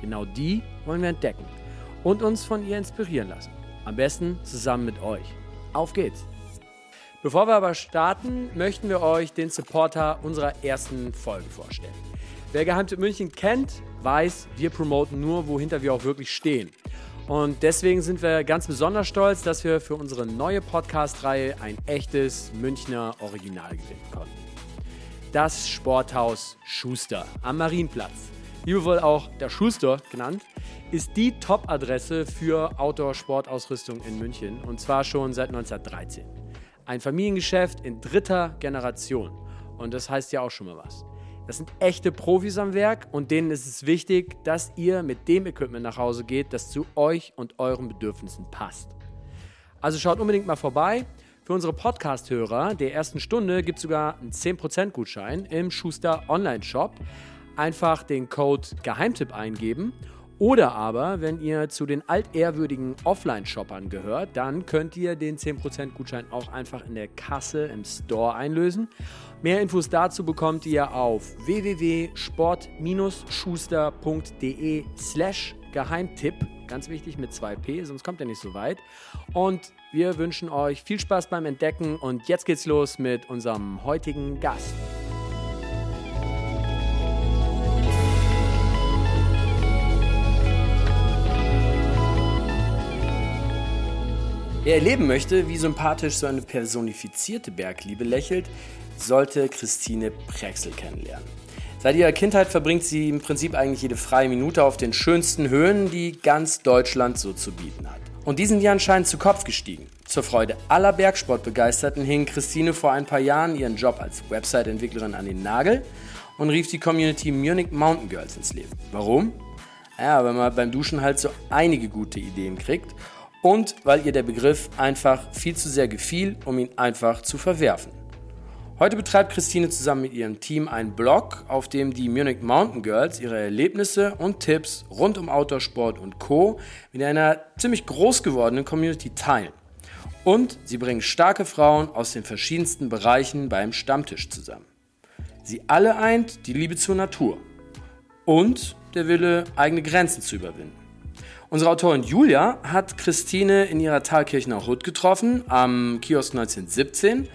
Genau die wollen wir entdecken und uns von ihr inspirieren lassen. Am besten zusammen mit euch. Auf geht's! Bevor wir aber starten, möchten wir euch den Supporter unserer ersten Folge vorstellen. Wer Geheimtipp München kennt, weiß, wir promoten nur, wohinter wir auch wirklich stehen. Und deswegen sind wir ganz besonders stolz, dass wir für unsere neue Podcast-Reihe ein echtes Münchner Original gewinnen konnten. Das Sporthaus Schuster am Marienplatz, liebevoll auch der Schuster genannt, ist die Top-Adresse für Outdoor-Sportausrüstung in München und zwar schon seit 1913. Ein Familiengeschäft in dritter Generation und das heißt ja auch schon mal was. Das sind echte Profis am Werk und denen ist es wichtig, dass ihr mit dem Equipment nach Hause geht, das zu euch und euren Bedürfnissen passt. Also schaut unbedingt mal vorbei. Für unsere Podcast-Hörer der ersten Stunde gibt es sogar einen 10% Gutschein im Schuster Online-Shop. Einfach den Code Geheimtipp eingeben. Oder aber, wenn ihr zu den altehrwürdigen Offline-Shoppern gehört, dann könnt ihr den 10% Gutschein auch einfach in der Kasse im Store einlösen. Mehr Infos dazu bekommt ihr auf www.sport-schuster.de slash Geheimtipp. Ganz wichtig mit 2p, sonst kommt ihr nicht so weit. Und wir wünschen euch viel Spaß beim Entdecken und jetzt geht's los mit unserem heutigen Gast. Wer erleben möchte, wie sympathisch so eine personifizierte Bergliebe lächelt, sollte Christine Prexel kennenlernen. Seit ihrer Kindheit verbringt sie im Prinzip eigentlich jede freie Minute auf den schönsten Höhen, die ganz Deutschland so zu bieten hat. Und die sind ihr anscheinend zu Kopf gestiegen. Zur Freude aller Bergsportbegeisterten hing Christine vor ein paar Jahren ihren Job als Website-Entwicklerin an den Nagel und rief die Community Munich Mountain Girls ins Leben. Warum? Ja, weil man beim Duschen halt so einige gute Ideen kriegt und weil ihr der Begriff einfach viel zu sehr gefiel, um ihn einfach zu verwerfen. Heute betreibt Christine zusammen mit ihrem Team einen Blog, auf dem die Munich Mountain Girls ihre Erlebnisse und Tipps rund um Outdoorsport und Co. mit einer ziemlich groß gewordenen Community teilen. Und sie bringen starke Frauen aus den verschiedensten Bereichen beim Stammtisch zusammen. Sie alle eint die Liebe zur Natur und der Wille, eigene Grenzen zu überwinden. Unsere Autorin Julia hat Christine in ihrer Thalkirchner Hut getroffen, am Kiosk 1917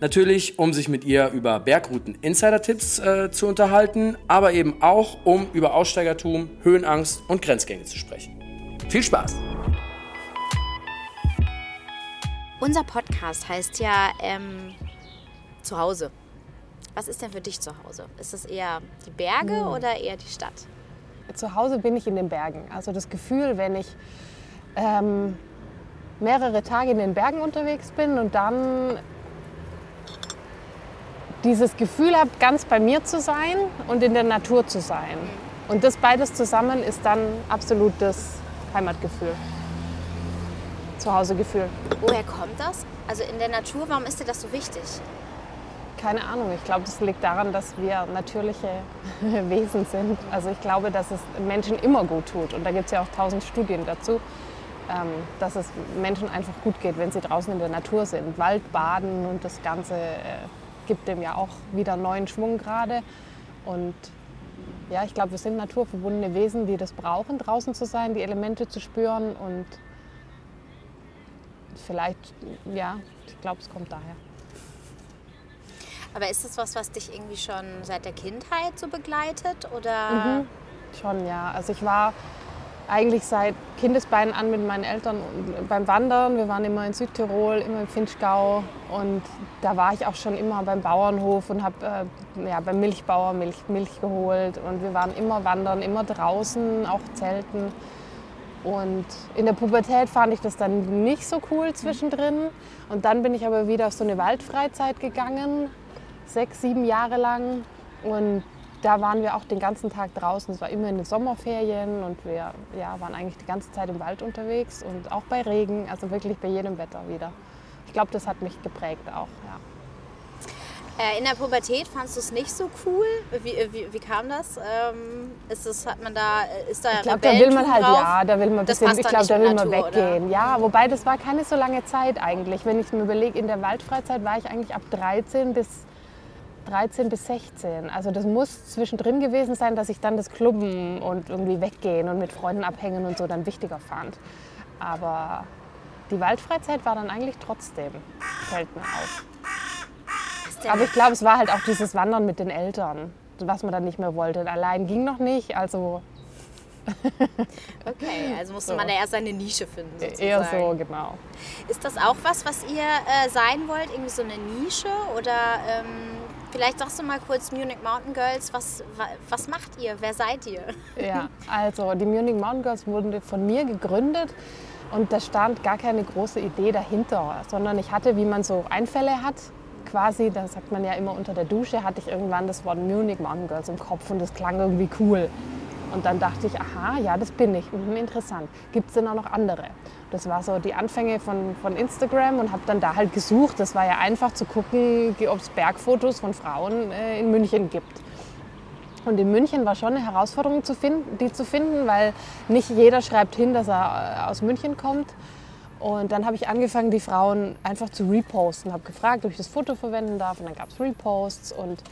Natürlich, um sich mit ihr über Bergrouten-Insider-Tipps äh, zu unterhalten, aber eben auch, um über Aussteigertum, Höhenangst und Grenzgänge zu sprechen. Viel Spaß! Unser Podcast heißt ja ähm, Zuhause. Was ist denn für dich zu Hause? Ist es eher die Berge hm. oder eher die Stadt? Zu Hause bin ich in den Bergen. Also das Gefühl, wenn ich ähm, mehrere Tage in den Bergen unterwegs bin und dann dieses Gefühl habe, ganz bei mir zu sein und in der Natur zu sein. Und das beides zusammen ist dann absolutes Heimatgefühl. Zuhausegefühl. Woher kommt das? Also in der Natur, warum ist dir das so wichtig? Keine Ahnung. Ich glaube, das liegt daran, dass wir natürliche Wesen sind. Also ich glaube, dass es Menschen immer gut tut. Und da gibt es ja auch tausend Studien dazu, ähm, dass es Menschen einfach gut geht, wenn sie draußen in der Natur sind. Waldbaden und das Ganze äh, gibt dem ja auch wieder neuen Schwung gerade. Und ja, ich glaube, wir sind naturverbundene Wesen, die das brauchen, draußen zu sein, die Elemente zu spüren. Und vielleicht, ja, ich glaube, es kommt daher. Aber ist das was, was dich irgendwie schon seit der Kindheit so begleitet? Oder? Mhm, schon, ja. Also ich war eigentlich seit Kindesbeinen an mit meinen Eltern beim Wandern. Wir waren immer in Südtirol, immer im Finchgau und da war ich auch schon immer beim Bauernhof und habe äh, ja, beim Milchbauer Milch, Milch geholt und wir waren immer wandern, immer draußen, auch zelten. Und in der Pubertät fand ich das dann nicht so cool zwischendrin. Und dann bin ich aber wieder auf so eine Waldfreizeit gegangen, sechs, sieben Jahre lang. Und da waren wir auch den ganzen Tag draußen. Es war immer in den Sommerferien und wir ja, waren eigentlich die ganze Zeit im Wald unterwegs und auch bei Regen, also wirklich bei jedem Wetter wieder. Ich glaube, das hat mich geprägt auch. Ja. Äh, in der Pubertät fandest du es nicht so cool? Wie, wie, wie kam das? Ähm, ist das? Hat man da, ist da Ich glaube, da will man halt, drauf? ja, da will man, Das bisschen, ich glaube, da will man Natur, weggehen. oder? Ja, wobei das war keine so lange Zeit eigentlich. Wenn ich mir überlege, in der Waldfreizeit war ich eigentlich ab 13 bis 13 bis 16. Also das muss zwischendrin gewesen sein, dass ich dann das Clubben und irgendwie weggehen und mit Freunden abhängen und so dann wichtiger fand. Aber die Waldfreizeit war dann eigentlich trotzdem, fällt mir auf. Aber ich glaube, es war halt auch dieses Wandern mit den Eltern, was man dann nicht mehr wollte. Allein ging noch nicht, also Okay, also musste So. man da erst eine Nische finden. Sozusagen. eher so, genau. Ist das auch was, was ihr äh, sein wollt? Irgendwie so eine Nische? Oder ähm, vielleicht sagst du mal kurz Munich Mountain Girls, was, wa, was macht ihr? Wer seid ihr? Ja, also die Munich Mountain Girls wurden von mir gegründet und da stand gar keine große Idee dahinter, sondern ich hatte, wie man so Einfälle hat, quasi, da sagt man ja immer unter der Dusche, hatte ich irgendwann das Wort Munich Mountain Girls im Kopf und das klang irgendwie cool. Und dann dachte ich, aha, ja, das bin ich. Mhm, interessant. Gibt es denn auch noch andere? Das war so die Anfänge von, von Instagram und habe dann da halt gesucht. Das war ja einfach zu gucken, ob es Bergfotos von Frauen äh, in München gibt. Und in München war schon eine Herausforderung, zu finden, die zu finden, weil nicht jeder schreibt hin, dass er äh, aus München kommt. Und dann habe ich angefangen, die Frauen einfach zu reposten. Habe gefragt, ob ich das Foto verwenden darf. Und dann gab es Reposts. Und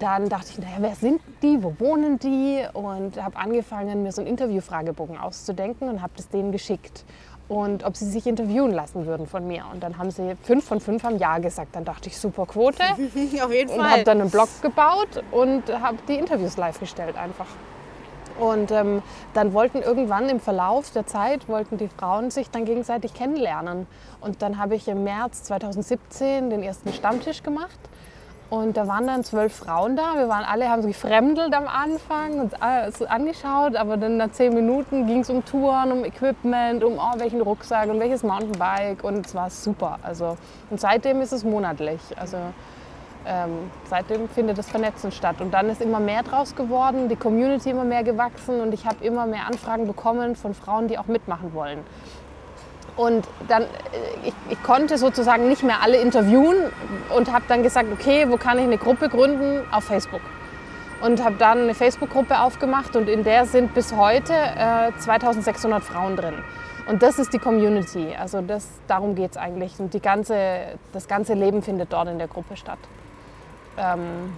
dann dachte ich, naja, wer sind die? Wo wohnen die? Und habe angefangen, mir so einen Interviewfragebogen auszudenken und habe das denen geschickt. Und ob sie sich interviewen lassen würden von mir. Und dann haben sie fünf von fünf haben Ja gesagt. Dann dachte ich, super Quote. Auf jeden Und habe dann einen Blog gebaut und habe die Interviews live gestellt einfach. Und ähm, dann wollten irgendwann im Verlauf der Zeit, wollten die Frauen sich dann gegenseitig kennenlernen. Und dann habe ich im März 2017 den ersten Stammtisch gemacht. Und da waren dann zwölf Frauen da. Wir waren alle, haben so gefremdelt am Anfang, uns alles angeschaut. Aber dann nach zehn Minuten ging es um Touren, um Equipment, um oh, welchen Rucksack und welches Mountainbike. Und es war super. Also, und seitdem ist es monatlich. Also ähm, seitdem findet das Vernetzen statt. Und dann ist immer mehr draus geworden, die Community immer mehr gewachsen und ich habe immer mehr Anfragen bekommen von Frauen, die auch mitmachen wollen. Und dann, äh, ich, ich konnte sozusagen nicht mehr alle interviewen und habe dann gesagt, okay, wo kann ich eine Gruppe gründen? Auf Facebook. Und habe dann eine Facebook-Gruppe aufgemacht und in der sind bis heute äh, 2600 Frauen drin. Und das ist die Community. Also das, darum geht es eigentlich. Und die ganze, das ganze Leben findet dort in der Gruppe statt. Ähm,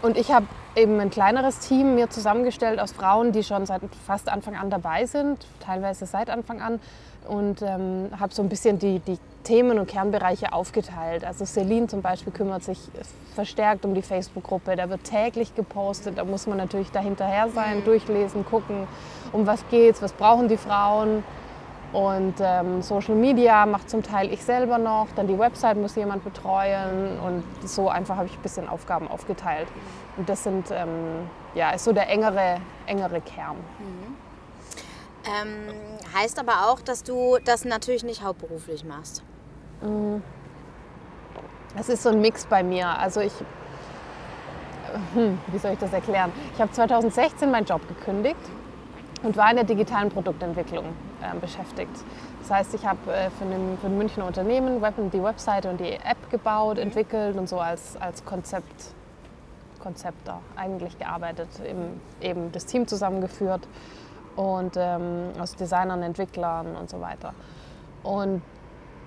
und ich habe eben ein kleineres Team mir zusammengestellt aus Frauen, die schon seit fast Anfang an dabei sind, teilweise seit Anfang an. Und ähm, habe so ein bisschen die, die Themen und Kernbereiche aufgeteilt. Also Celine zum Beispiel kümmert sich verstärkt um die Facebook-Gruppe. Da wird täglich gepostet. Da muss man natürlich dahinterher sein, durchlesen, gucken, um was geht's, was brauchen die Frauen. Und ähm, Social Media macht zum Teil ich selber noch. Dann die Website muss jemand betreuen. Und so einfach habe ich ein bisschen Aufgaben aufgeteilt. Und das sind, ähm, ja, ist so der engere, engere Kern. Ähm, heißt aber auch, dass du das natürlich nicht hauptberuflich machst. Es ist so ein Mix bei mir. Also ich, hm, wie soll ich das erklären? Ich habe 2016 meinen Job gekündigt und war in der digitalen Produktentwicklung äh, beschäftigt. Das heißt, ich habe äh, für, ein, für ein Münchner Unternehmen Web, die Webseite und die App gebaut, entwickelt und so als, als Konzept, Konzepter eigentlich gearbeitet, eben, eben das Team zusammengeführt und ähm, aus Designern, Entwicklern und so weiter. Und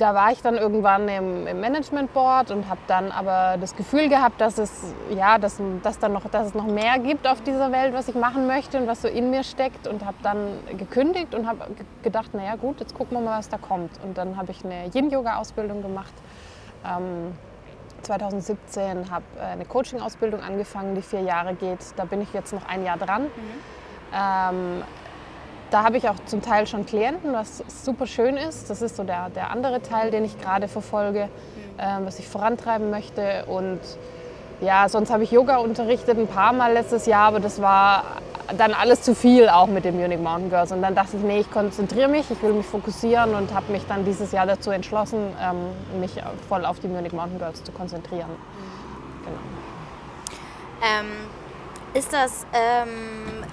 da war ich dann irgendwann im, im Management Board und habe dann aber das Gefühl gehabt, dass es, ja, dass, dass, dann noch, dass es noch mehr gibt auf dieser Welt, was ich machen möchte und was so in mir steckt und habe dann gekündigt und habe ge- gedacht, naja gut, jetzt gucken wir mal, was da kommt. Und dann habe ich eine Yin-Yoga-Ausbildung gemacht. Ähm, 2017 habe äh, eine Coaching-Ausbildung angefangen, die vier Jahre geht. Da bin ich jetzt noch ein Jahr dran. Ähm, da habe ich auch zum Teil schon Klienten, was super schön ist. Das ist so der, der andere Teil, den ich gerade verfolge, ähm, was ich vorantreiben möchte. Und ja, sonst habe ich Yoga unterrichtet ein paar Mal letztes Jahr, aber das war dann alles zu viel auch mit den Munich Mountain Girls. Und dann dachte ich, nee, ich konzentriere mich, ich will mich fokussieren und habe mich dann dieses Jahr dazu entschlossen, ähm, mich voll auf die Munich Mountain Girls zu konzentrieren. Genau. Ähm, Ist das, ähm,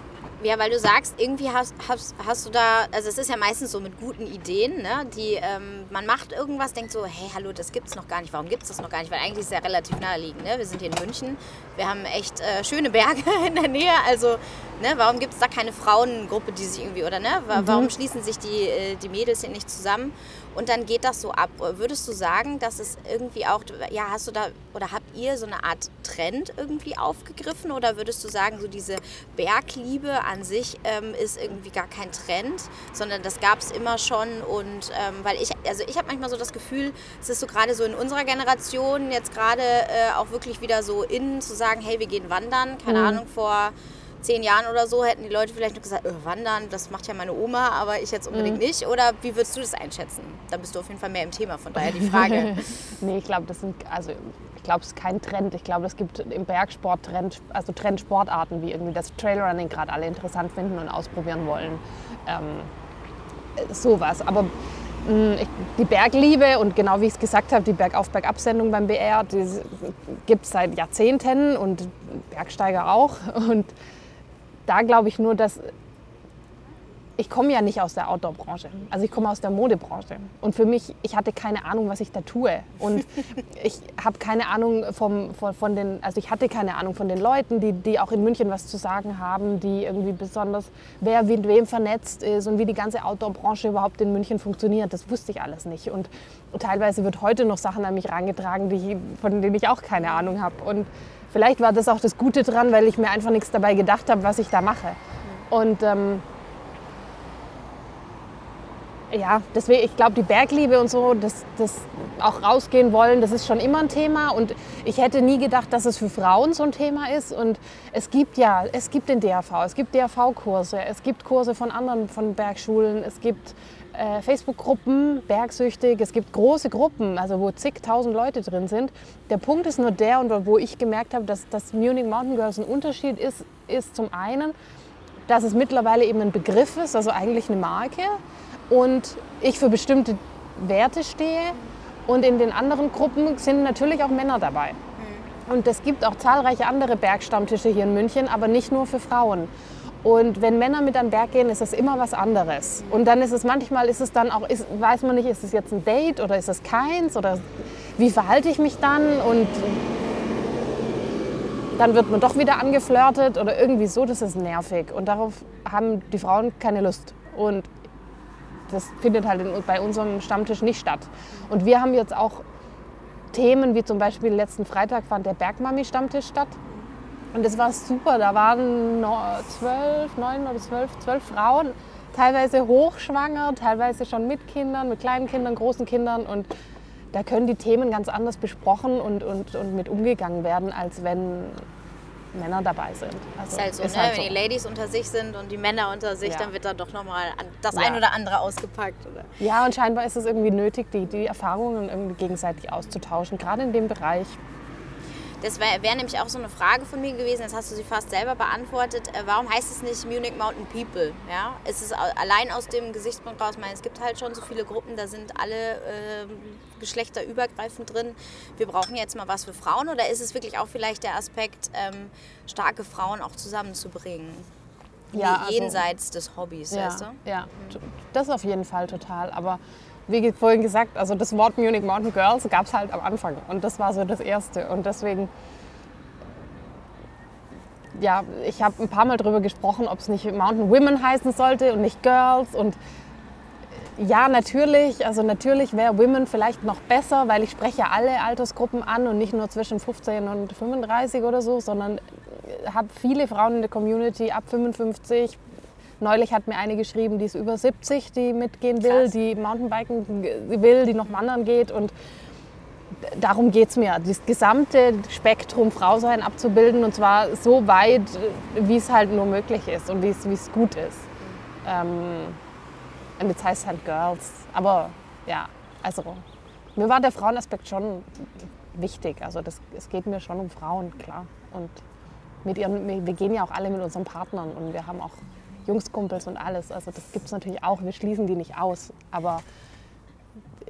ja, weil du sagst, irgendwie hast, hast, hast du da, also es ist ja meistens so mit guten Ideen, ne? die ähm, man macht irgendwas, denkt so, hey, hallo, das gibt's noch gar nicht. Warum gibt's das noch gar nicht? Weil eigentlich ist es ja relativ naheliegend. Ne? Wir sind hier in München, wir haben echt äh, schöne Berge in der Nähe. Also, ne, warum gibt es da keine Frauengruppe, die sich irgendwie, oder ne? Warum mhm. schließen sich die, äh, die Mädels hier nicht zusammen? Und dann geht das so ab. Würdest du sagen, dass es irgendwie auch, ja, hast du da, oder habt ihr so eine Art Trend irgendwie aufgegriffen? Oder würdest du sagen, so diese Bergliebe an sich ähm, ist irgendwie gar kein Trend, sondern das gab es immer schon und ähm, weil ich, also ich habe manchmal so das Gefühl, es ist so gerade so in unserer Generation jetzt gerade äh, auch wirklich wieder so innen zu sagen, hey, wir gehen wandern, keine mhm. Ahnung, vor zehn Jahren oder so hätten die Leute vielleicht noch gesagt, öh, wandern, das macht ja meine Oma, aber ich jetzt unbedingt mhm. nicht. Oder wie würdest du das einschätzen? Da bist du auf jeden Fall mehr im Thema, von daher die Frage. nee, ich glaube, das sind, also ich glaube, es ist kein Trend. Ich glaube, es gibt im Bergsport Trend, also Trendsportarten, wie irgendwie das Trailrunning gerade alle interessant finden und ausprobieren wollen. Ähm, sowas. Aber mm, die Bergliebe und genau wie ich es gesagt habe, die Bergauf-Bergab-Sendung beim BR, die gibt es seit Jahrzehnten und Bergsteiger auch. Und da glaube ich nur, dass ich komme ja nicht aus der Outdoor-Branche. Also ich komme aus der Modebranche. Und für mich, ich hatte keine Ahnung, was ich da tue. Und ich habe keine Ahnung vom, von, von, den, also ich hatte keine Ahnung von den Leuten, die, die auch in München was zu sagen haben, die irgendwie besonders, wer mit wem vernetzt ist und wie die ganze Outdoor-Branche überhaupt in München funktioniert. Das wusste ich alles nicht. Und, teilweise wird heute noch Sachen an mich herangetragen, die, von denen ich auch keine Ahnung habe. Und vielleicht war das auch das Gute dran, weil ich mir einfach nichts dabei gedacht habe, was ich da mache. Und ähm, ja, deswegen, ich glaube, die Bergliebe und so, das, das auch rausgehen wollen, das ist schon immer ein Thema. Und ich hätte nie gedacht, dass es für Frauen so ein Thema ist. Und es gibt ja, es gibt den DAV, es gibt DAV-Kurse, es gibt Kurse von anderen, von Bergschulen, es gibt äh, Facebook-Gruppen, bergsüchtig. Es gibt große Gruppen, also wo zigtausend Leute drin sind. Der Punkt ist nur der, und wo ich gemerkt habe, dass das Munich Mountain Girls ein Unterschied ist, ist zum einen, dass es mittlerweile eben ein Begriff ist, also eigentlich eine Marke, und ich für bestimmte Werte stehe. Und in den anderen Gruppen sind natürlich auch Männer dabei. Mhm. Und es gibt auch zahlreiche andere Bergstammtische hier in München, aber nicht nur für Frauen. Und wenn Männer mit an den Berg gehen, ist das immer was anderes. Und dann ist es manchmal, ist es dann auch, ist, weiß man nicht, ist es jetzt ein Date oder ist es keins oder wie verhalte ich mich dann? Und dann wird man doch wieder angeflirtet oder irgendwie so, das ist nervig. Und darauf haben die Frauen keine Lust. Und das findet halt bei unserem Stammtisch nicht statt. Und wir haben jetzt auch Themen, wie zum Beispiel letzten Freitag fand der Bergmami-Stammtisch statt. Und das war super. Da waren zwölf, neun oder zwölf, zwölf Frauen, teilweise hochschwanger, teilweise schon mit Kindern, mit kleinen Kindern, großen Kindern. Und da können die Themen ganz anders besprochen und, und, und mit umgegangen werden, als wenn Männer dabei sind. Also ist halt so, ist ne? Halt wenn so. die Ladies unter sich sind und die Männer unter sich, ja. dann wird da doch nochmal das ja. ein oder andere ausgepackt. Oder? Ja, und scheinbar ist es irgendwie nötig, die, die Erfahrungen irgendwie gegenseitig auszutauschen, gerade in dem Bereich. Das wäre wär nämlich auch so eine Frage von mir gewesen, jetzt hast du sie fast selber beantwortet. Äh, warum heißt es nicht Munich Mountain People? Ja? Ist es allein aus dem Gesichtspunkt raus, meine, es gibt halt schon so viele Gruppen, da sind alle äh, geschlechterübergreifend drin. Wir brauchen jetzt mal was für Frauen oder ist es wirklich auch vielleicht der Aspekt, ähm, starke Frauen auch zusammenzubringen? Ja, also, jenseits des Hobbys, ja, weißt du? Ja, das auf jeden Fall total. Aber wie vorhin gesagt, also das Wort Munich Mountain Girls gab es halt am Anfang und das war so das Erste. Und deswegen, ja, ich habe ein paar Mal darüber gesprochen, ob es nicht Mountain Women heißen sollte und nicht Girls. Und ja, natürlich, also natürlich wäre Women vielleicht noch besser, weil ich spreche alle Altersgruppen an und nicht nur zwischen 15 und 35 oder so, sondern habe viele Frauen in der Community ab 55 Neulich hat mir eine geschrieben, die ist über 70, die mitgehen will, Krass. die Mountainbiken will, die noch wandern geht. Und darum geht es mir, das gesamte Spektrum Frau sein abzubilden und zwar so weit, wie es halt nur möglich ist und wie es gut ist. Ähm, und jetzt heißt es halt Girls. Aber ja, also mir war der Frauenaspekt schon wichtig. Also das, es geht mir schon um Frauen, klar. Und mit ihren, wir gehen ja auch alle mit unseren Partnern und wir haben auch Jungskumpels und alles. Also das gibt es natürlich auch. Wir schließen die nicht aus. Aber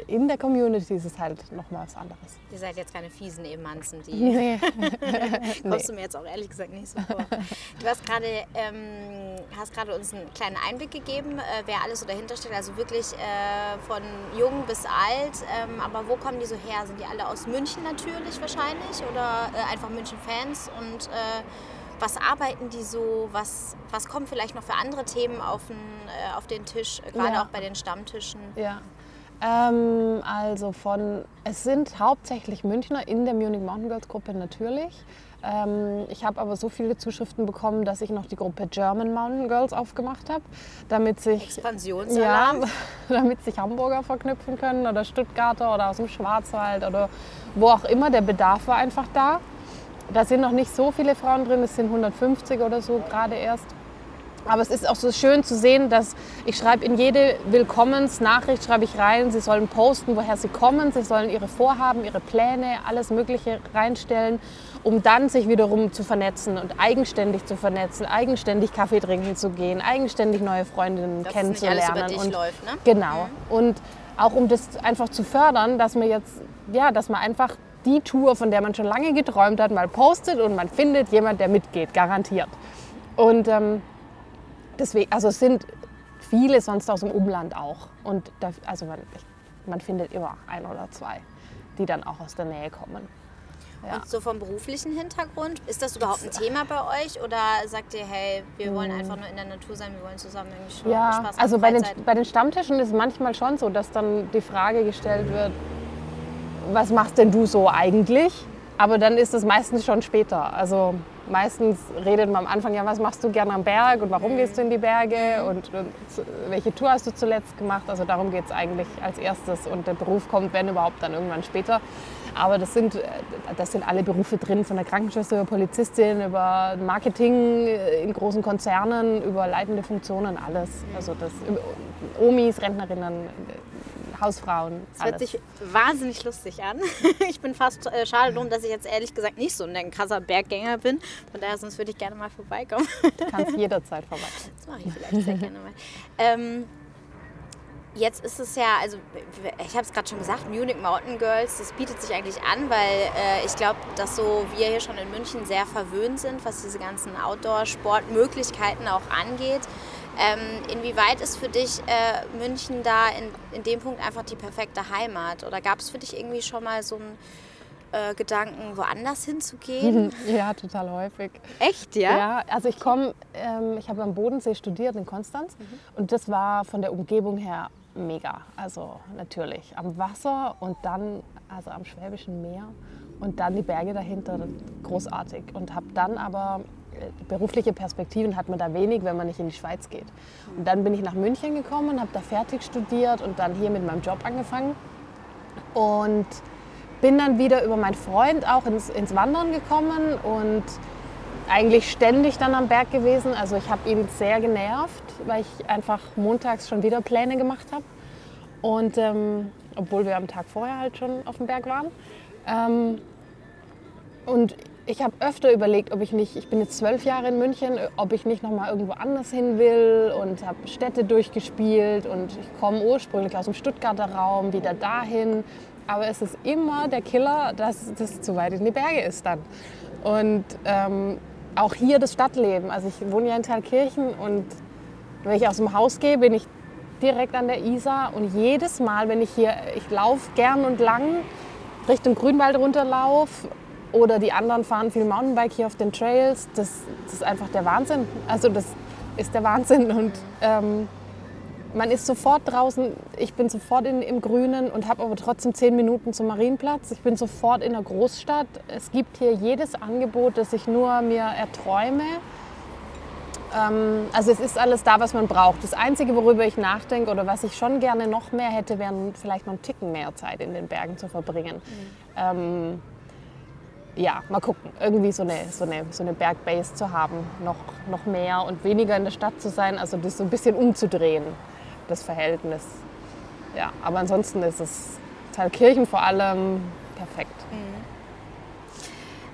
in der Community ist es halt nochmal was anderes. Ihr seid jetzt keine fiesen Ehemanzen, die Nee. kommst du mir jetzt auch ehrlich gesagt nicht so vor. Du hast gerade ähm, hast gerade uns einen kleinen Einblick gegeben, äh, wer alles so dahinter steht. Also wirklich äh, von jung bis alt. Ähm, aber wo kommen die so her? Sind die alle aus München natürlich wahrscheinlich oder äh, einfach München-Fans? Und äh, was arbeiten die so? Was, was kommen vielleicht noch für andere Themen auf den, äh, auf den Tisch, äh, gerade Ja. auch bei den Stammtischen? Ja. Ähm, also von, es sind hauptsächlich Münchner in der Munich Mountain Girls Gruppe natürlich. Ähm, ich habe aber so viele Zuschriften bekommen, dass ich noch die Gruppe German Mountain Girls aufgemacht habe, damit sich ja, damit sich Hamburger verknüpfen können oder Stuttgarter oder aus dem Schwarzwald oder wo auch immer. Der Bedarf war einfach da. Da sind noch nicht so viele Frauen drin, es sind 150 oder so gerade erst. Aber es ist auch so schön zu sehen, dass ich schreibe in jede Willkommensnachricht schreibe ich rein, sie sollen posten, woher sie kommen, sie sollen ihre Vorhaben, ihre Pläne, alles Mögliche reinstellen, um dann sich wiederum zu vernetzen und eigenständig zu vernetzen, eigenständig Kaffee trinken zu gehen, eigenständig neue Freundinnen Dass es nicht alles kennenzulernen. über dich und läuft, ne? Genau. Und auch um das einfach zu fördern, dass man jetzt, ja, dass man einfach die Tour, von der man schon lange geträumt hat, mal postet und man findet jemand, der mitgeht, garantiert. Und ähm, deswegen, also es sind viele sonst aus dem Umland auch. Und da, also man, man findet immer ein oder zwei, die dann auch aus der Nähe kommen. Ja. Und so vom beruflichen Hintergrund, ist das überhaupt ein Thema bei euch? Oder sagt ihr, hey, wir wollen einfach nur in der Natur sein, wir wollen zusammen irgendwie Spaß Mm. Ja, haben, also bei den, bei den Stammtischen ist es manchmal schon so, dass dann die Frage gestellt wird, was machst denn du so eigentlich? Aber dann ist es meistens schon später. Also meistens redet man am Anfang, ja, was machst du gerne am Berg und warum gehst du in die Berge und, und welche Tour hast du zuletzt gemacht? Also darum geht es eigentlich als erstes und der Beruf kommt, wenn überhaupt, dann irgendwann später. Aber das sind, das sind alle Berufe drin, von der Krankenschwester über Polizistin, über Marketing in großen Konzernen, über leitende Funktionen, alles. Also das, Omis, Rentnerinnen, Hausfrauen, Das hört alles. sich wahnsinnig lustig an. Ich bin fast äh, schade drum, dass ich jetzt ehrlich gesagt nicht so ein krasser Berggänger bin. Von daher, sonst würde ich gerne mal vorbeikommen. Du kannst jederzeit vorbei. Das mache ich vielleicht sehr gerne mal. Ähm, jetzt ist es ja, also ich habe es gerade schon gesagt, Munich Mountain Girls, das bietet sich eigentlich an, weil äh, ich glaube, dass so wir hier schon in München sehr verwöhnt sind, was diese ganzen Outdoor-Sportmöglichkeiten auch angeht. Ähm, inwieweit ist für dich äh, München da in, in dem Punkt einfach die perfekte Heimat? Oder gab es für dich irgendwie schon mal so einen äh, Gedanken, woanders hinzugehen? Ja, total häufig. Echt, Ja, also ich komme, ähm, ich habe am Bodensee studiert in Konstanz und das war von der Umgebung her mega. Also natürlich am Wasser und dann, also am Schwäbischen Meer und dann die Berge dahinter, großartig. Und habe dann aber berufliche Perspektiven hat man da wenig, wenn man nicht in die Schweiz geht. Und dann bin ich nach München gekommen, habe da fertig studiert und dann hier mit meinem Job angefangen und bin dann wieder über meinen Freund auch ins, ins Wandern gekommen und eigentlich ständig dann am Berg gewesen. Also ich habe ihn sehr genervt, weil ich einfach montags schon wieder Pläne gemacht habe. Und ähm, obwohl wir am Tag vorher halt schon auf dem Berg waren. Ähm, und ich habe öfter überlegt, ob ich nicht, ich bin jetzt zwölf Jahre in München, ob ich nicht noch mal irgendwo anders hin will und habe Städte durchgespielt und ich komme ursprünglich aus dem Stuttgarter Raum, wieder dahin. Aber es ist immer der Killer, dass das zu weit in die Berge ist dann. Und ähm, auch hier das Stadtleben. Also ich wohne ja in Thalkirchen und wenn ich aus dem Haus gehe, bin ich direkt an der Isar und jedes Mal, wenn ich hier, ich laufe gern und lang Richtung Grünwald runterlaufe oder die anderen fahren viel Mountainbike hier auf den Trails, das, das ist einfach der Wahnsinn. Also das ist der Wahnsinn und ähm, man ist sofort draußen, ich bin sofort in, im Grünen und habe aber trotzdem zehn Minuten zum Marienplatz. Ich bin sofort in der Großstadt. Es gibt hier jedes Angebot, das ich nur mir erträume. Ähm, also es ist alles da, was man braucht. Das Einzige, worüber ich nachdenke oder was ich schon gerne noch mehr hätte, wäre vielleicht noch einen Ticken mehr Zeit in den Bergen zu verbringen. Ähm, ja, mal gucken. Irgendwie so eine, so eine, so eine Bergbase zu haben, noch, noch mehr und weniger in der Stadt zu sein. Also das so ein bisschen umzudrehen, das Verhältnis. Ja, aber ansonsten ist es Thalkirchen vor allem perfekt.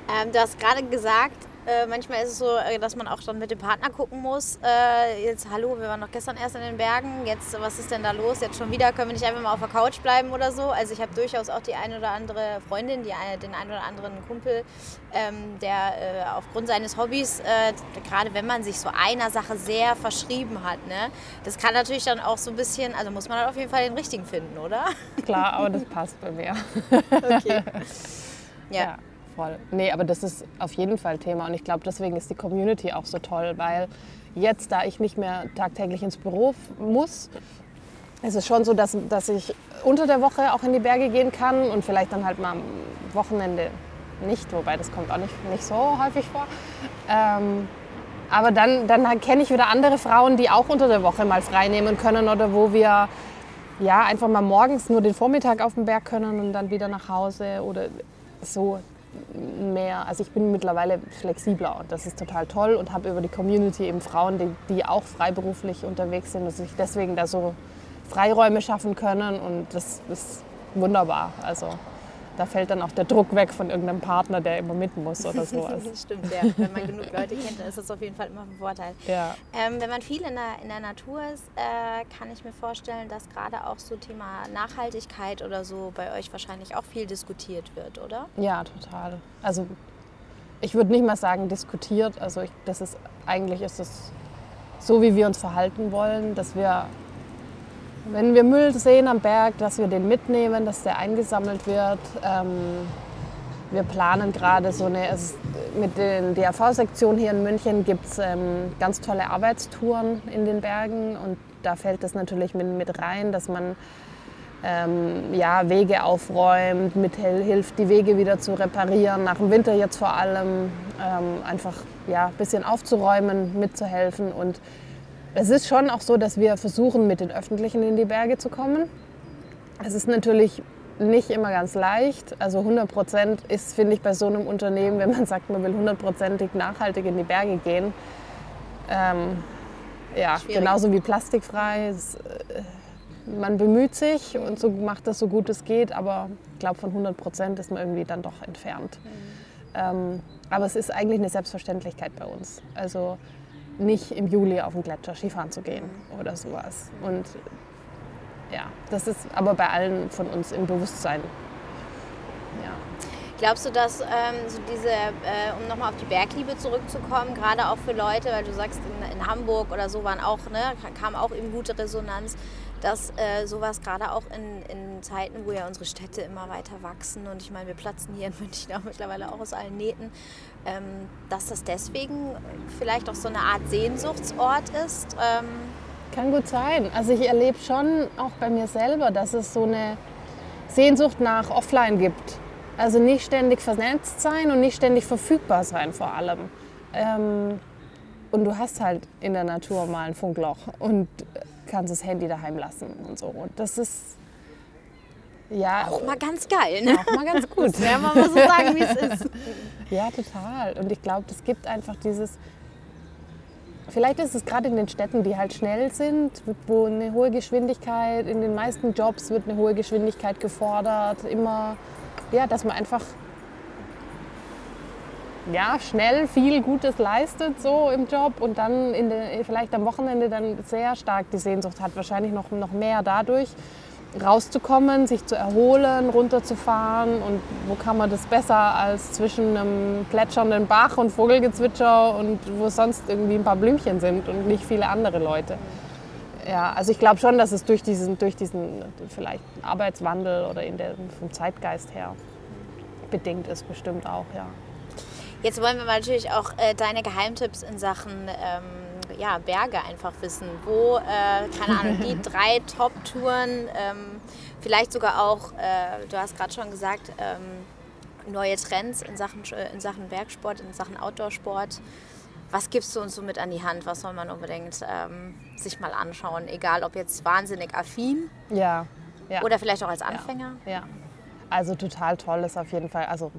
Ähm, du hast gerade gesagt, Äh, manchmal ist es so, äh, dass man auch dann mit dem Partner gucken muss. Äh, jetzt, hallo, wir waren noch gestern erst in den Bergen. Jetzt, was ist denn da los? Jetzt schon wieder, können wir nicht einfach mal auf der Couch bleiben oder so? Also ich habe durchaus auch die eine oder andere Freundin, die eine, den einen oder anderen Kumpel, ähm, der äh, aufgrund seines Hobbys, äh, gerade wenn man sich so einer Sache sehr verschrieben hat, ne, das kann natürlich dann auch so ein bisschen, also muss man halt auf jeden Fall den richtigen finden, oder? Klar, aber das passt bei mir. Okay. ja. Ja, voll. Nee, aber das ist auf jeden Fall Thema und ich glaube, deswegen ist die Community auch so toll, weil jetzt, da ich nicht mehr tagtäglich ins Büro muss, ist es schon so, dass, dass ich unter der Woche auch in die Berge gehen kann und vielleicht dann halt mal am Wochenende nicht, wobei das kommt auch nicht, nicht so häufig vor. Ähm, aber dann, dann kenne ich wieder andere Frauen, die auch unter der Woche mal frei nehmen können oder wo wir ja, einfach mal morgens nur den Vormittag auf den Berg können und dann wieder nach Hause oder so mehr. Also ich bin mittlerweile flexibler und das ist total toll und habe über die Community eben Frauen, die, die auch freiberuflich unterwegs sind und sich deswegen da so Freiräume schaffen können und das ist wunderbar. Also da fällt dann auch der Druck weg von irgendeinem Partner, der immer mit muss oder sowas. Stimmt, ja. Wenn man genug Leute kennt, dann ist das auf jeden Fall immer ein Vorteil. Ja. Ähm, wenn man viel in der, in der Natur ist, äh, kann ich mir vorstellen, dass gerade auch so Thema Nachhaltigkeit oder so bei euch wahrscheinlich auch viel diskutiert wird, oder? Ja, total. Also ich würde nicht mal sagen diskutiert. Also ich, das ist eigentlich ist es so, wie wir uns verhalten wollen, dass wir, wenn wir Müll sehen am Berg, dass wir den mitnehmen, dass der eingesammelt wird. Ähm, wir planen gerade so eine, es, mit den DRV-Sektion hier in München gibt es ähm, ganz tolle Arbeitstouren in den Bergen und da fällt das natürlich mit, mit rein, dass man ähm, ja, Wege aufräumt, mithilft, die Wege wieder zu reparieren, nach dem Winter jetzt vor allem ähm, einfach ja, ein bisschen aufzuräumen, mitzuhelfen. Und es ist schon auch so, dass wir versuchen, mit den Öffentlichen in die Berge zu kommen. Es ist natürlich nicht immer ganz leicht. Also 100 Prozent ist, finde ich, bei so einem Unternehmen, wenn man sagt, man will hundertprozentig nachhaltig in die Berge gehen, ähm, ja, Schwierig. genauso wie plastikfrei. Es, äh, man bemüht sich und so macht das so gut es geht, aber ich glaube, von 100 Prozent ist man irgendwie dann doch entfernt. Ähm, aber es ist eigentlich eine Selbstverständlichkeit bei uns. Also nicht im Juli auf den Gletscher Skifahren zu gehen oder sowas. Und ja, das ist aber bei allen von uns im Bewusstsein. Ja. Glaubst du, dass ähm, so diese, äh, um nochmal auf die Bergliebe zurückzukommen, gerade auch für Leute, weil du sagst, in, in Hamburg oder so waren auch, ne, kam auch eben gute Resonanz, dass äh, sowas gerade auch in, in Zeiten, wo ja unsere Städte immer weiter wachsen und ich meine, wir platzen hier in München auch mittlerweile auch aus allen Nähten, ähm, dass das deswegen vielleicht auch so eine Art Sehnsuchtsort ist. Ähm, Kann gut sein. Also ich erlebe schon auch bei mir selber, dass es so eine Sehnsucht nach Offline gibt. Also nicht ständig vernetzt sein und nicht ständig verfügbar sein vor allem. Ähm, und du hast halt in der Natur mal ein Funkloch und kannst das Handy daheim lassen und so. Und das ist ja auch mal ganz geil, ne? auch mal ganz gut. Ja, man muss so sagen, wie es ist. Ja, total. Und ich glaube, das gibt einfach dieses. Vielleicht ist es gerade in den Städten, die halt schnell sind, wo eine hohe Geschwindigkeit, in den meisten Jobs wird eine hohe Geschwindigkeit gefordert. Immer, ja, dass man einfach ja, schnell viel Gutes leistet so im Job und dann der, vielleicht am Wochenende dann sehr stark die Sehnsucht hat, wahrscheinlich noch, noch mehr dadurch rauszukommen, sich zu erholen, runterzufahren und wo kann man das besser als zwischen einem plätschernden Bach und Vogelgezwitscher und wo sonst irgendwie ein paar Blümchen sind und nicht viele andere Leute. Ja, also ich glaube schon, dass es durch diesen, durch diesen vielleicht Arbeitswandel oder in der, vom Zeitgeist her bedingt ist, bestimmt auch, ja. Jetzt wollen wir natürlich auch äh, deine Geheimtipps in Sachen ähm, ja, Berge einfach wissen. Wo, äh, keine Ahnung, die drei Top-Touren, ähm, vielleicht sogar auch, äh, du hast gerade schon gesagt, ähm, neue Trends in Sachen, äh, in Sachen Bergsport, in Sachen Outdoorsport. Was gibst du uns so mit an die Hand? Was soll man unbedingt ähm, sich mal anschauen? Egal, ob jetzt wahnsinnig affin Ja, ja. oder vielleicht auch als Anfänger. Ja, also total toll ist auf jeden Fall. Also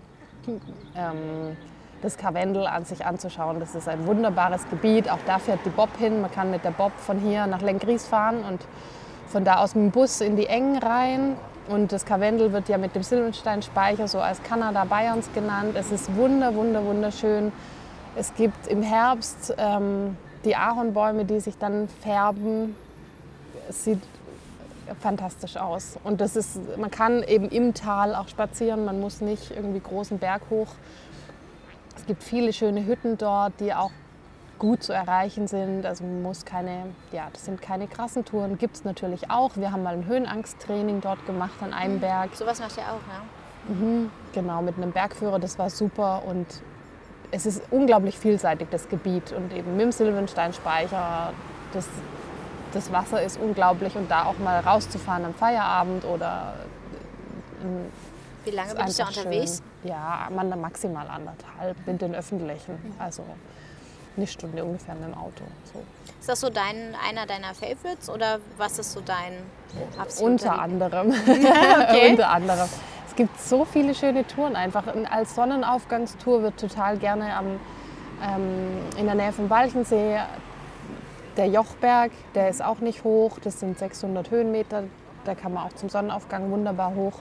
ähm, das Karwendel an sich anzuschauen, das ist ein wunderbares Gebiet. Auch da fährt die Bob hin. Man kann mit der Bob von hier nach Lenkries fahren und von da aus mit dem Bus in die Engen rein. Und das Karwendel wird ja mit dem Silbensteinspeicher so als Kanada Bayerns genannt. Es ist wunder, wunder, wunderschön. Es gibt im Herbst ähm, die Ahornbäume, die sich dann färben. Es sieht fantastisch aus. Und das ist, man kann eben im Tal auch spazieren, man muss nicht irgendwie großen Berg hoch. Es gibt viele schöne Hütten dort, die auch gut zu erreichen sind. Also man muss keine, ja, das sind keine krassen Touren, gibt es natürlich auch. Wir haben mal ein Höhenangsttraining dort gemacht an einem Berg. Sowas macht ihr auch, ja? Mhm, genau, mit einem Bergführer, das war super und es ist unglaublich vielseitig, das Gebiet. Und eben mit dem Silvensteinspeicher, das, das Wasser ist unglaublich und da auch mal rauszufahren am Feierabend oder. Wie lange bist du da unterwegs? Schön. Ja, man maximal anderthalb mit den öffentlichen. Mhm. Also eine Stunde ungefähr mit dem Auto. So. Ist das so dein, einer deiner Favorites oder was ist so dein absoluter Unter anderem. okay. Unter anderem. Es gibt so viele schöne Touren einfach. Als Sonnenaufgangstour wird total gerne am, ähm, in der Nähe vom Walchensee der Jochberg, der ist auch nicht hoch, das sind 600 Höhenmeter, da kann man auch zum Sonnenaufgang wunderbar hoch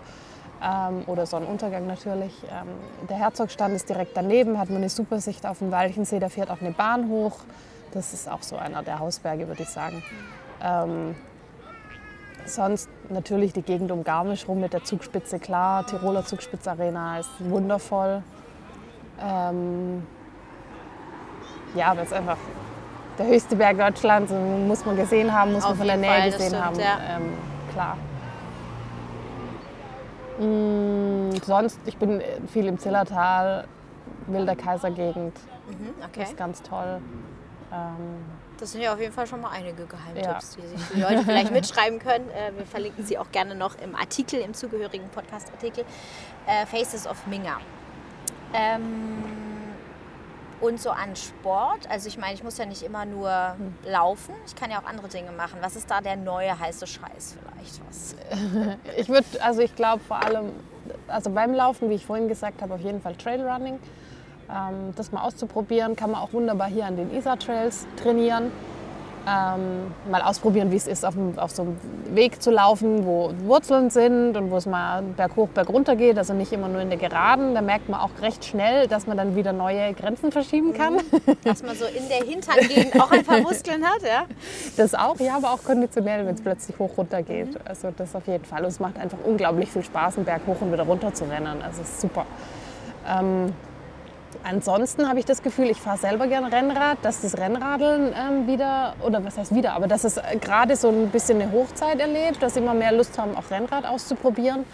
ähm, oder Sonnenuntergang natürlich. Ähm, der Herzogstand ist direkt daneben, hat man eine super Sicht auf den Walchensee, da fährt auch eine Bahn hoch. Das ist auch so einer der Hausberge, würde ich sagen. Ähm, sonst natürlich die Gegend um Garmisch rum mit der Zugspitze, klar. Tiroler Zugspitzarena ist wundervoll. Ähm, ja, aber es ist einfach der höchste Berg Deutschlands, muss man gesehen haben, muss Auf man von der Nähe Fall, gesehen stimmt, haben. Ja. Ähm, klar. Mm, sonst, ich bin viel im Zillertal, Wilder Kaisergegend. Mhm, okay. Das ist ganz toll. Ähm, das sind ja auf jeden Fall schon mal einige Geheimtipps, ja. die sich die Leute vielleicht mitschreiben können. Äh, wir verlinken sie auch gerne noch im Artikel, im zugehörigen Podcast-Artikel. Äh, Faces of Minga. Ähm, und so an Sport, also ich meine, ich muss ja nicht immer nur hm. laufen, ich kann ja auch andere Dinge machen. Was ist da der neue heiße Scheiß vielleicht? Was? ich würde, also ich glaube vor allem, also beim Laufen, wie ich vorhin gesagt habe, auf jeden Fall Trailrunning. Ähm, das mal auszuprobieren, kann man auch wunderbar hier an den Isar-Trails trainieren ähm, mal ausprobieren, wie es ist, auf, auf, so einem Weg zu laufen, wo Wurzeln sind und wo es mal berghoch, bergunter geht, also nicht immer nur in der Geraden. Da merkt man auch recht schnell, dass man dann wieder neue Grenzen verschieben kann. Mhm. Dass man so in der Hintergegend auch ein paar Muskeln hat, ja? Das auch, ja, aber auch konditionell, wenn es plötzlich hoch runter geht. Mhm. Also das auf jeden Fall. Und es macht einfach unglaublich viel Spaß, einen Berg hoch und wieder runter zu rennen. Also es ist super. Ähm, Ansonsten habe ich das Gefühl, ich fahre selber gerne Rennrad, dass das Rennradeln ähm, wieder, oder was heißt wieder, aber dass es äh, gerade so ein bisschen eine Hochzeit erlebt, dass immer mehr Lust haben, auch Rennrad auszuprobieren.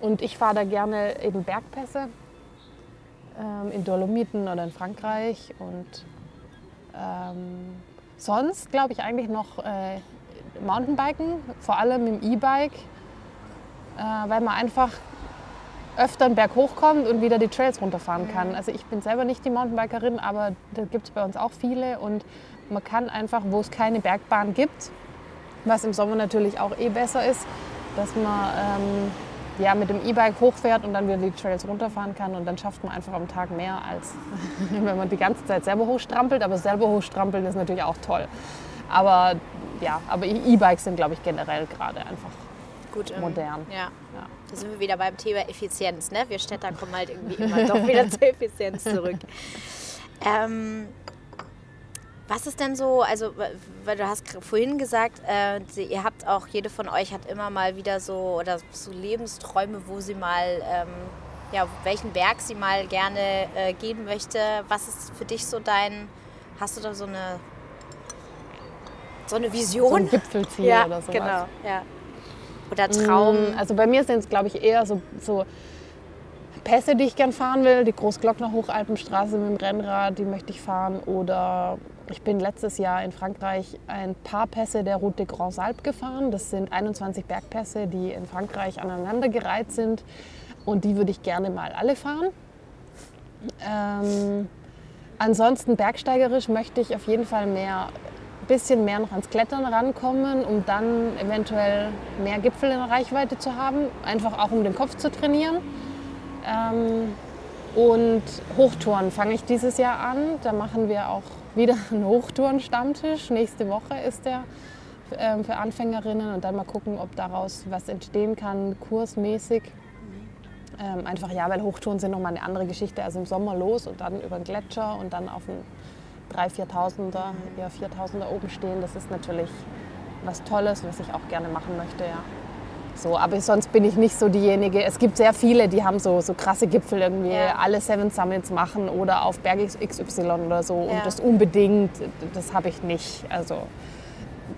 Und ich fahre da gerne eben Bergpässe ähm, in Dolomiten oder in Frankreich. Und ähm, sonst glaube ich eigentlich noch äh, Mountainbiken, vor allem im E-Bike, äh, weil man einfach öfter einen Berg hochkommt und wieder die Trails runterfahren kann. Also ich bin selber nicht die Mountainbikerin, aber da gibt es bei uns auch viele und man kann einfach, wo es keine Bergbahn gibt, was im Sommer natürlich auch eh besser ist, dass man ähm, ja, mit dem E-Bike hochfährt und dann wieder die Trails runterfahren kann und dann schafft man einfach am Tag mehr, als wenn man die ganze Zeit selber hochstrampelt. Aber selber hochstrampeln ist natürlich auch toll. Aber ja, aber E-Bikes sind, glaube ich, generell gerade einfach Gut, ähm, modern. Ja. Ja. Da sind wir wieder beim Thema Effizienz. Ne? Wir Städter kommen halt irgendwie immer doch wieder zur Effizienz zurück. Ähm, was ist denn so, also weil du hast vorhin gesagt, äh, ihr habt auch, jede von euch hat immer mal wieder so oder so Lebensträume, wo sie mal, ähm, ja, welchen Berg sie mal gerne äh, gehen möchte. Was ist für dich so dein, hast du da so eine, so eine Vision? So ein Gipfelziel ja, oder so. Genau, ja. Oder Traum? Mm, also bei mir sind es, glaube ich, eher so, so Pässe, die ich gern fahren will. Die Großglockner Hochalpenstraße mit dem Rennrad, die möchte ich fahren. Oder ich bin letztes Jahr in Frankreich ein paar Pässe der Route de Grands Alpes gefahren. Das sind 21 Bergpässe, die in Frankreich aneinandergereiht sind. Und die würde ich gerne mal alle fahren. Ähm, ansonsten bergsteigerisch möchte ich auf jeden Fall mehr bisschen mehr noch ans Klettern rankommen, um dann eventuell mehr Gipfel in Reichweite zu haben, einfach auch um den Kopf zu trainieren. Ähm, und Hochtouren fange ich dieses Jahr an. Da machen wir auch wieder einen Hochtouren-Stammtisch. Nächste Woche ist der ähm, für Anfängerinnen und dann mal gucken, ob daraus was entstehen kann, kursmäßig. Ähm, einfach ja, weil Hochtouren sind nochmal eine andere Geschichte. Also im Sommer los und dann über den Gletscher und dann auf einen 3.000, 4.000er, eher 4.000er oben stehen. Das ist natürlich was Tolles, was ich auch gerne machen möchte, ja. So, aber sonst bin ich nicht so diejenige. Es gibt sehr viele, die haben so, so krasse Gipfel irgendwie, Ja. alle Seven Summits machen oder auf Berg XY oder so Ja. und das unbedingt, das habe ich nicht. Also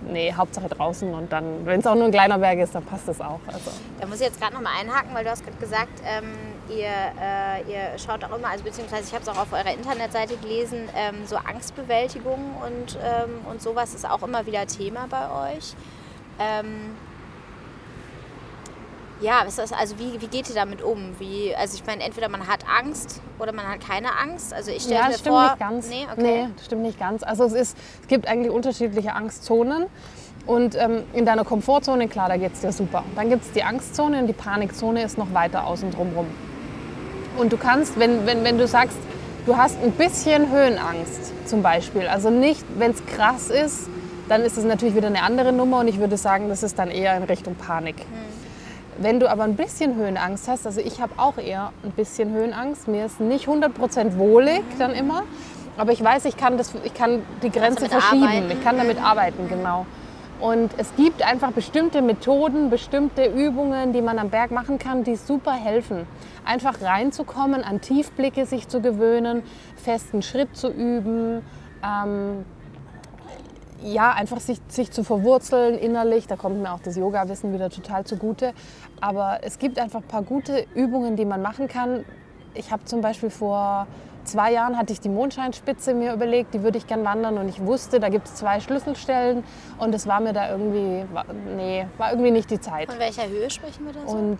nee, Hauptsache draußen und dann, wenn es auch nur ein kleiner Berg ist, dann passt das auch. Also, Da muss ich jetzt gerade noch mal einhaken, weil du hast gerade gesagt, ähm, ihr, äh, ihr schaut auch immer, also beziehungsweise ich habe es auch auf eurer Internetseite gelesen, ähm, so Angstbewältigung und, ähm, und sowas ist auch immer wieder Thema bei euch. Ähm, ja, was ist also wie, wie geht ihr damit um? Wie, also ich meine, entweder man hat Angst oder man hat keine Angst. Also ich stelle ja, mir stimmt vor, nicht ganz. Nee, okay. nee, stimmt nicht ganz. Also es, ist, es gibt eigentlich unterschiedliche Angstzonen. Und ähm, in deiner Komfortzone, klar, da geht es dir super. Dann gibt es die Angstzone und die Panikzone ist noch weiter außen drum rum. Und du kannst, wenn, wenn, wenn du sagst, du hast ein bisschen Höhenangst zum Beispiel, also nicht, wenn es krass ist, dann ist es natürlich wieder eine andere Nummer und ich würde sagen, das ist dann eher in Richtung Panik. Wenn du aber ein bisschen Höhenangst hast, also ich habe auch eher ein bisschen Höhenangst, mir ist nicht 100% wohlig dann immer, aber ich weiß, ich kann, das, ich kann die Grenze verschieben, arbeiten. ich kann damit arbeiten, genau. Und es gibt einfach bestimmte Methoden, bestimmte Übungen, die man am Berg machen kann, die super helfen. Einfach reinzukommen, an Tiefblicke sich zu gewöhnen, festen Schritt zu üben, ähm, ja, einfach sich, sich zu verwurzeln innerlich. Da kommt mir auch das Yoga-Wissen wieder total zugute. Aber es gibt einfach ein paar gute Übungen, die man machen kann. Ich habe zum Beispiel vor zwei Jahren hatte ich die Mondscheinspitze mir überlegt, die würde ich gern wandern und ich wusste, da gibt es zwei Schlüsselstellen und es war mir da irgendwie, war, nee, war irgendwie nicht die Zeit. Von welcher Höhe sprechen wir da so? Und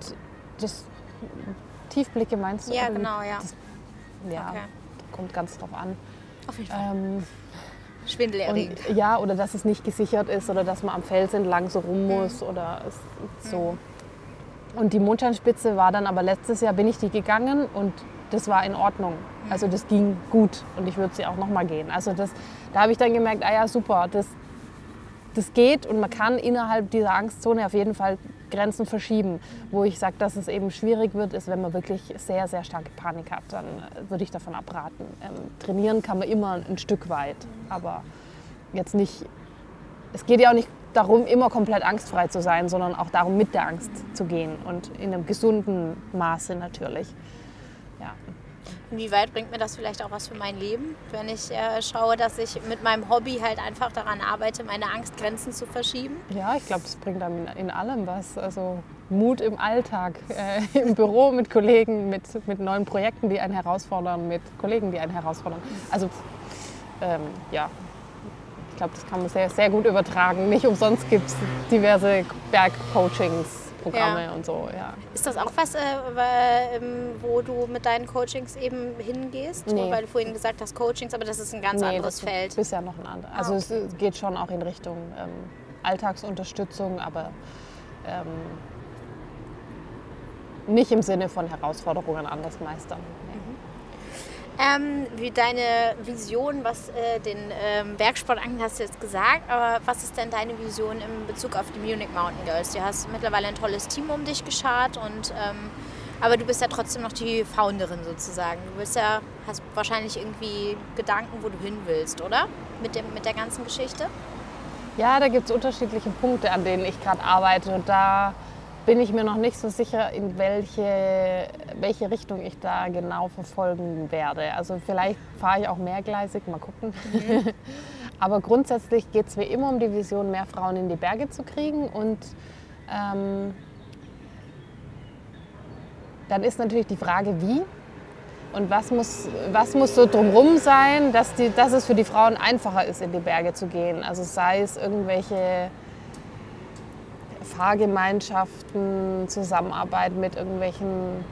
das Tiefblicke meinst du? ja, oder wie? genau, ja. Das, ja, Okay. kommt ganz drauf an. Auf jeden Fall. Ähm, Schwindelerregend. und, ja, oder dass es nicht gesichert ist oder dass man am Fels entlang so rum Mhm. muss oder es, so. Und die Mondscheinspitze war dann aber letztes Jahr bin ich die gegangen und das war in Ordnung. Also das ging gut und ich würde sie auch noch mal gehen. Also das, da habe ich dann gemerkt, ah ja super, das, das geht und man kann innerhalb dieser Angstzone auf jeden Fall Grenzen verschieben. Wo ich sage, dass es eben schwierig wird, ist, wenn man wirklich sehr, sehr starke Panik hat. Dann äh, würde ich davon abraten. Ähm, trainieren kann man immer ein Stück weit, aber jetzt nicht. Es geht ja auch nicht darum, immer komplett angstfrei zu sein, sondern auch darum, mit der Angst zu gehen und in einem gesunden Maße natürlich. Inwieweit bringt mir das vielleicht auch was für mein Leben, wenn ich äh, schaue, dass ich mit meinem Hobby halt einfach daran arbeite, meine Angstgrenzen zu verschieben? Ja, ich glaube, das bringt einem in, in allem was. Also Mut im Alltag, äh, im Büro mit Kollegen, mit, mit neuen Projekten, die einen herausfordern, mit Kollegen, die einen herausfordern. Also ähm, ja, ich glaube, das kann man sehr, sehr gut übertragen. Nicht umsonst gibt es diverse Bergcoachings. Programme Ja. und so, ja. Ist das auch was, äh, ähm, wo du mit deinen Coachings eben hingehst? Nee. Weil du vorhin gesagt hast Coachings, aber das ist ein ganz anderes das ist Feld. Bisher noch ein anderes. Ah, Also es geht schon auch in Richtung ähm, Alltagsunterstützung, aber ähm, nicht im Sinne von Herausforderungen anders meistern. Nee. Ähm, wie deine Vision, was äh, den ähm, Bergsport angeht, hast du jetzt gesagt, aber was ist denn deine Vision in Bezug auf die Munich Mountain Girls? Du hast mittlerweile ein tolles Team um dich geschart und ähm, aber du bist ja trotzdem noch die Founderin sozusagen. Du bist ja, hast wahrscheinlich irgendwie Gedanken, wo du hin willst, oder? Mit, dem, mit der ganzen Geschichte? Ja, da gibt es unterschiedliche Punkte, an denen ich gerade arbeite. Und da bin ich mir noch nicht so sicher, in welche, welche Richtung ich da genau verfolgen werde. Also vielleicht fahre ich auch mehrgleisig, mal gucken. Aber grundsätzlich geht es wie immer um die Vision, mehr Frauen in die Berge zu kriegen. Und ähm, dann ist natürlich die Frage, wie. Und was muss, was muss so drumherum sein, dass, die, dass es für die Frauen einfacher ist, in die Berge zu gehen? Also sei es irgendwelche Fahrgemeinschaften, Zusammenarbeit mit irgendwelchen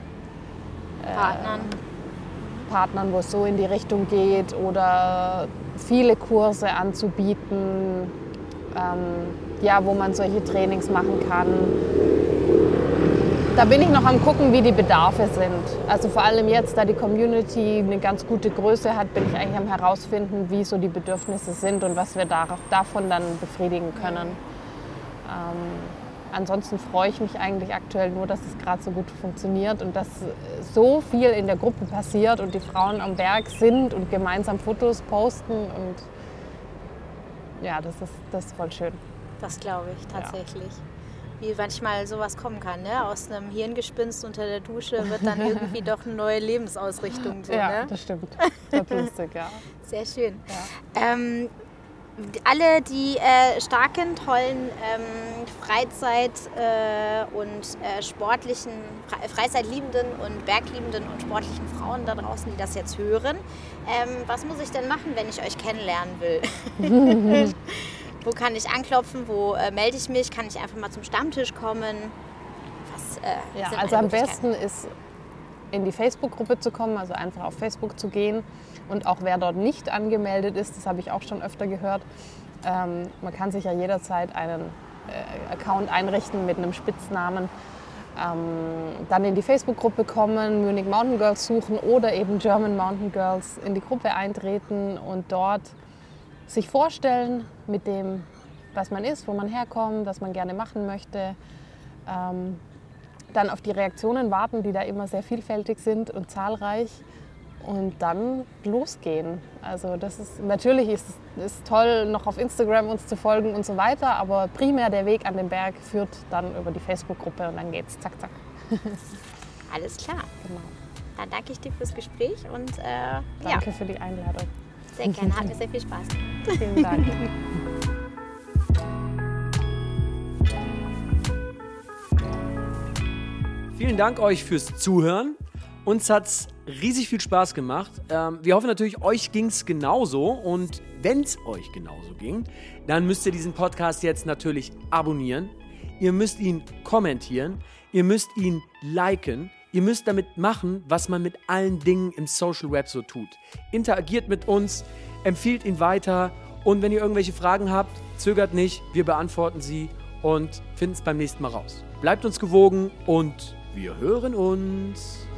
Partnern. Partnern, wo es so in die Richtung geht oder viele Kurse anzubieten, ähm, ja, wo man solche Trainings machen kann. Da bin ich noch am gucken, wie die Bedarfe sind. Also vor allem jetzt, da die Community eine ganz gute Größe hat, bin ich eigentlich am herausfinden, wie so die Bedürfnisse sind und was wir da, davon dann befriedigen können. Ähm, ansonsten freue ich mich eigentlich aktuell nur, dass es gerade so gut funktioniert und dass so viel in der Gruppe passiert und die Frauen am Berg sind und gemeinsam Fotos posten und ja, das ist, das ist voll schön. Das glaube ich tatsächlich. Ja. Wie manchmal sowas kommen kann, ne? Aus einem Hirngespinst unter der Dusche wird dann irgendwie doch eine neue Lebensausrichtung. So, ja, ne? das stimmt. Das ist lustig, ja. Sehr schön. Ja. Ähm, alle die äh, starken, tollen ähm, Freizeit- äh, und äh, sportlichen, Fre Freizeitliebenden und Bergliebenden und sportlichen Frauen da draußen, die das jetzt hören, ähm, was muss ich denn machen, wenn ich euch kennenlernen will? wo kann ich anklopfen? Wo äh, melde ich mich? Kann ich einfach mal zum Stammtisch kommen? Was, äh, ja, also am besten ist in die Facebook-Gruppe zu kommen, also einfach auf Facebook zu gehen und auch wer dort nicht angemeldet ist, das habe ich auch schon öfter gehört, ähm, man kann sich ja jederzeit einen äh, Account einrichten mit einem Spitznamen. Ähm, dann in die Facebook-Gruppe kommen, Munich Mountain Girls suchen oder eben German Mountain Girls in die Gruppe eintreten und dort sich vorstellen mit dem, was man ist, wo man herkommt, was man gerne machen möchte. Ähm, dann auf die Reaktionen warten, die da immer sehr vielfältig sind und zahlreich und dann losgehen. Also das ist natürlich ist es toll, noch auf Instagram uns zu folgen und so weiter, aber primär der Weg an den Berg führt dann über die Facebook-Gruppe und dann geht's zack zack. Alles klar. Genau. Dann danke ich dir fürs Gespräch und äh, danke ja. für die Einladung. Sehr gerne, hat mir sehr viel Spaß. Vielen Dank. Vielen Dank euch fürs Zuhören. Uns hat es riesig viel Spaß gemacht. Ähm, wir hoffen natürlich, euch ging es genauso. Und wenn es euch genauso ging, dann müsst ihr diesen Podcast jetzt natürlich abonnieren. Ihr müsst ihn kommentieren. Ihr müsst ihn liken. Ihr müsst damit machen, was man mit allen Dingen im Social Web so tut. Interagiert mit uns, empfiehlt ihn weiter. Und wenn ihr irgendwelche Fragen habt, zögert nicht. Wir beantworten sie und finden es beim nächsten Mal raus. Bleibt uns gewogen und wir hören uns.